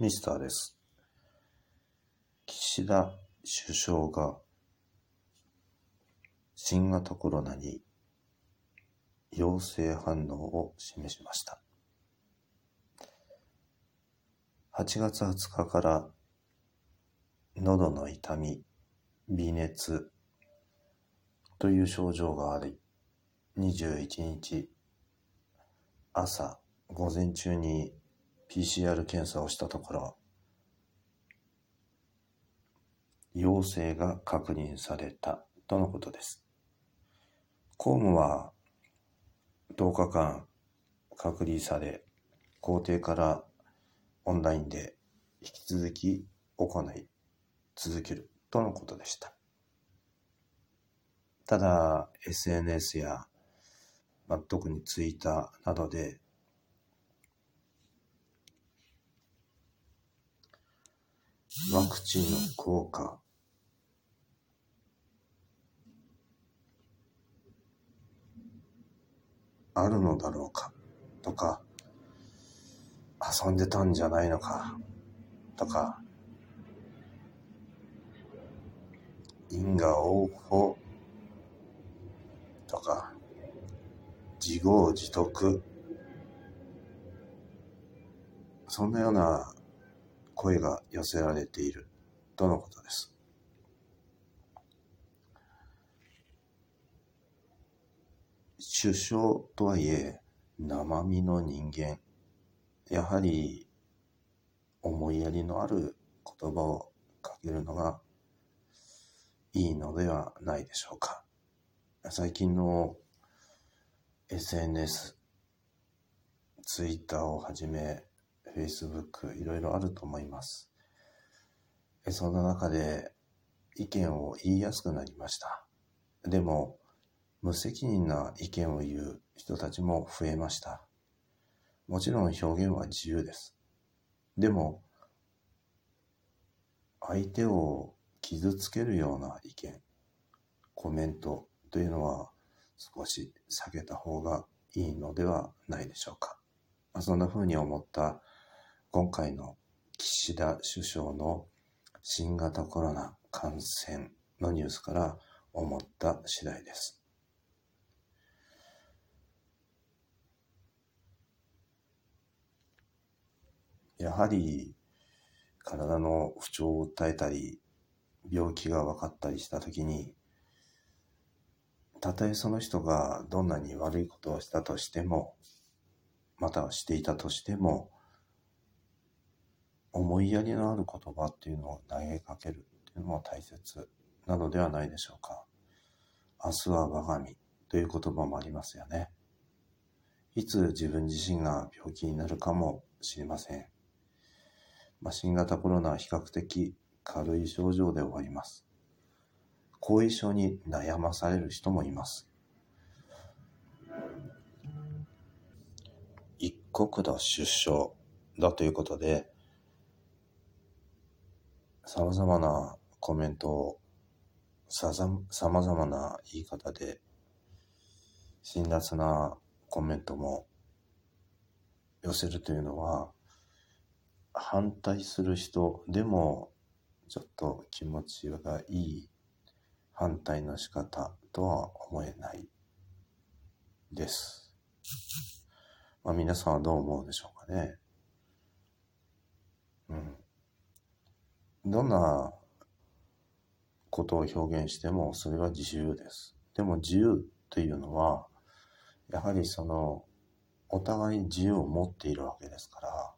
ミスターです。岸田首相が新型コロナに陽性反応を示しました。8月20日から喉の痛み、微熱という症状があり、21日朝午前中に PCR 検査をしたところ、陽性が確認されたとのことです。公務は10日間隔離され、校庭からオンラインで引き続き行い続けるとのことでした。ただ、SNS や、まあ、特に Twitter などでワクチンの効果。あるのだろうか。とか遊んでたんじゃないのか。とか因果応報。とか自業自得。そんなような声が寄せられているとのことです。首相とはいえ生身の人間やはり思いやりのある言葉をかけるのがいいのではないでしょうか。最近の SNS、Twitter をはじめ、Facebook、いろいろあると思います。そんな中で意見を言いやすくなりました。でも、無責任な意見を言う人たちも増えました。もちろん表現は自由です。でも、相手を傷つけるような意見、コメントというのは少し避けた方がいいのではないでしょうか。そんな風に思った今回の岸田首相の新型コロナ感染のニュースから思った次第です。やはり体の不調を訴えたり病気が分かったりした時にたとえその人がどんなに悪いことをしたとしてもまたはしていたとしても思いやりのある言葉っていうのを投げかけるっていうのも大切なのではないでしょうか。明日は我が身という言葉もありますよね。いつ自分自身が病気になるかもしれません。まあ、新型コロナは比較的軽い症状で終わります。後遺症に悩まされる人もいます。一国の出生だということで、様々なコメントをさまざまな言い方で辛辣なコメントも寄せるというのは反対する人でもちょっと気持ちがいい反対の仕方とは思えないです。まあ皆さんはどう思うでしょうかね。うん。どんなことを表現してもそれは自由です。でも自由というのは、やはりその、お互い自由を持っているわけですから、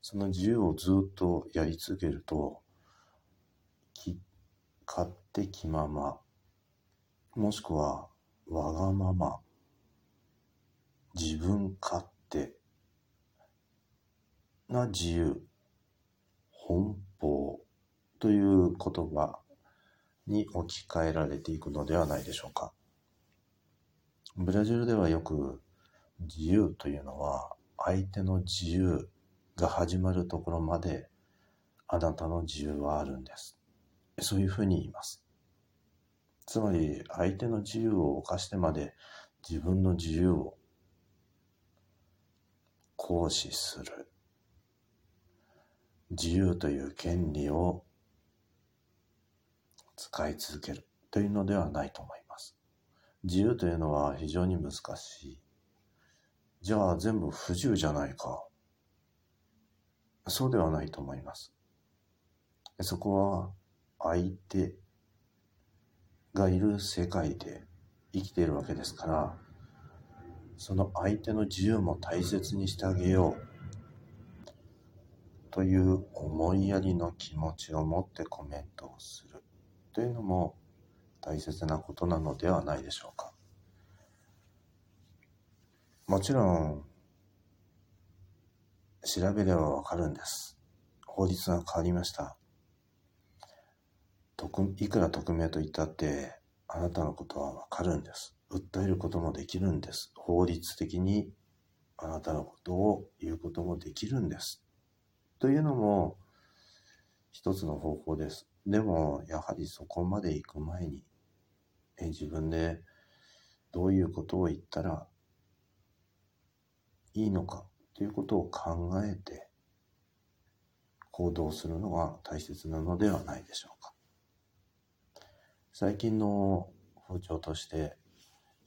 その自由をずっとやり続けると、き勝手気まま、もしくはわがまま、自分勝手な自由、奔という言葉に置き換えられていくのではないでしょうか。ブラジルではよく自由というのは相手の自由が始まるところまであなたの自由はあるんです。そういうふうに言います。つまり相手の自由を犯してまで自分の自由を行使する。自由という権利を使い続けるというのではないと思います。自由というのは非常に難しい。じゃあ全部不自由じゃないか。そうではないと思います。そこは相手がいる世界で生きているわけですから、その相手の自由も大切にしてあげようという思いやりの気持ちを持ってコメントをするというのも大切なことなのではないでしょうか。もちろん、調べればわかるんです。法律が変わりました。いくら匿名と言ったって、あなたのことはわかるんです。訴えることもできるんです。法律的にあなたのことを言うこともできるんです。というのも一つの方法です。でも、やはりそこまで行く前に、え自分でどういうことを言ったらいいのかということを考えて行動するのが大切なのではないでしょうか。最近の風潮として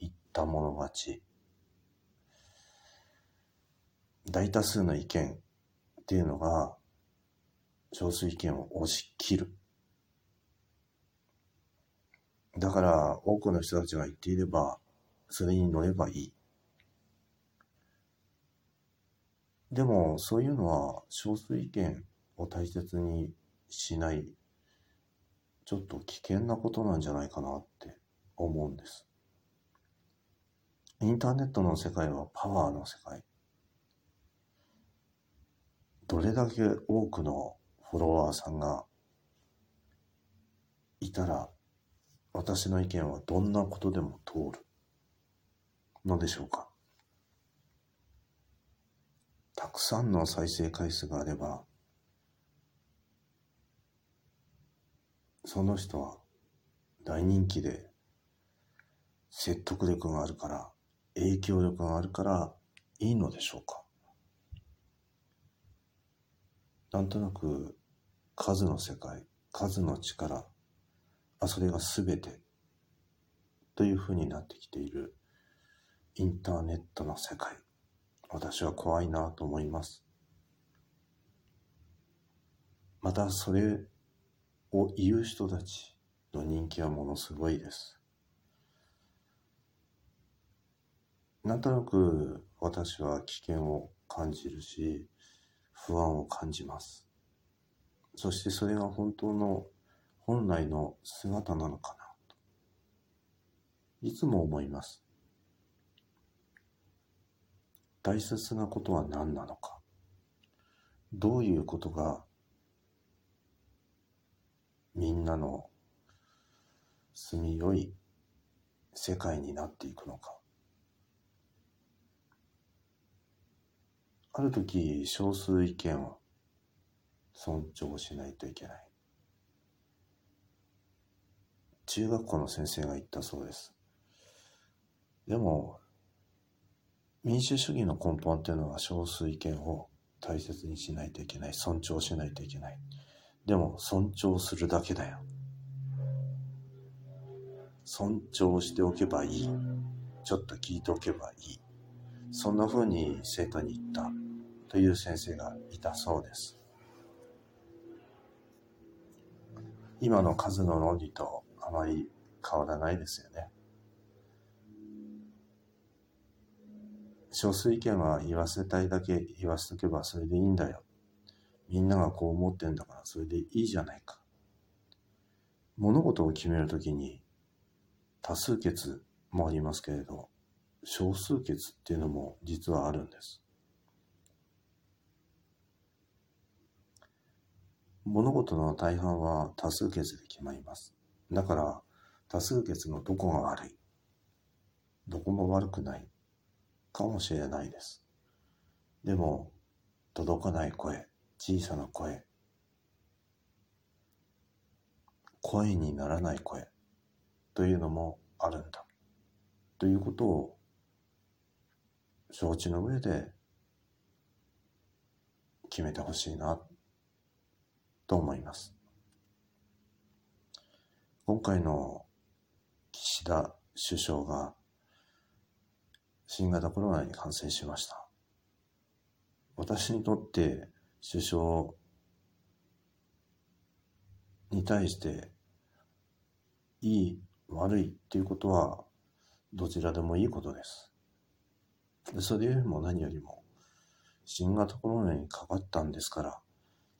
言ったもの勝ち大多数の意見っていうのが少数意見を押し切る。だから多くの人たちが言っていればそれに乗ればいい。でもそういうのは少数意見を大切にしないちょっと危険なことなんじゃないかなって思うんです。インターネットの世界はパワーの世界。どれだけ多くのフォロワーさんがいたら私の意見はどんなことでも通る。のでしょうか。たくさんの再生回数があればその人は大人気で説得力があるから影響力があるからいいのでしょうか。なんとなく数の世界、数の力、あ、それが全てというふうになってきているインターネットの世界。私は怖いなと思います。またそれを言う人たちの人気はものすごいです。なんとなく私は危険を感じるし、不安を感じます。そしてそれが本当の本来の姿なのかなと。いつも思います。大切なことは何なのか。どういうことがみんなの住みよい世界になっていくのか。ある時少数意見を尊重しないといけない。中学校の先生が言ったそうです。でも、民主主義の根本っていうのは少数意見を大切にしないといけない。尊重しないといけない。でも、尊重するだけだよ。尊重しておけばいい。ちょっと聞いておけばいい。そんな風に生徒に言った。という先生がいたそうです。今の数の論理とあまり変わらないですよね。少数意見は言わせたいだけ言わせとけばそれでいいんだよ。みんながこう思ってんだからそれでいいじゃないか。物事を決めるときに多数決もありますけれど、少数決っていうのも実はあるんです。物事の大半は多数決で決まります。だから多数決のどこが悪い？どこも悪くないかもしれないです。でも届かない声、小さな声、声にならない声というのもあるんだ。ということを承知の上で決めてほしいなと思います。今回の岸田首相が新型コロナに感染しました。私にとって首相に対していい悪いっていうことはどちらでもいいことです。それよりも何よりも新型コロナにかかったんですから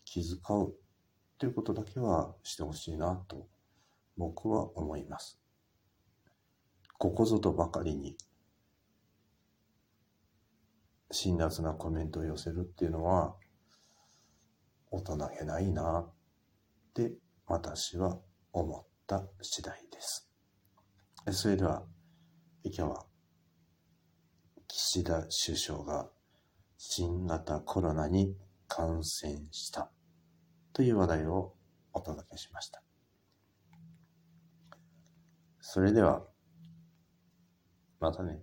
気遣うっていうことだけはしてほしいなと僕は思います。ここぞとばかりに辛辣なコメントを寄せるっていうのは大人げないなって私は思った次第です。それでは今日は岸田首相が新型コロナに感染したという話題をお届けしました。それではまたね。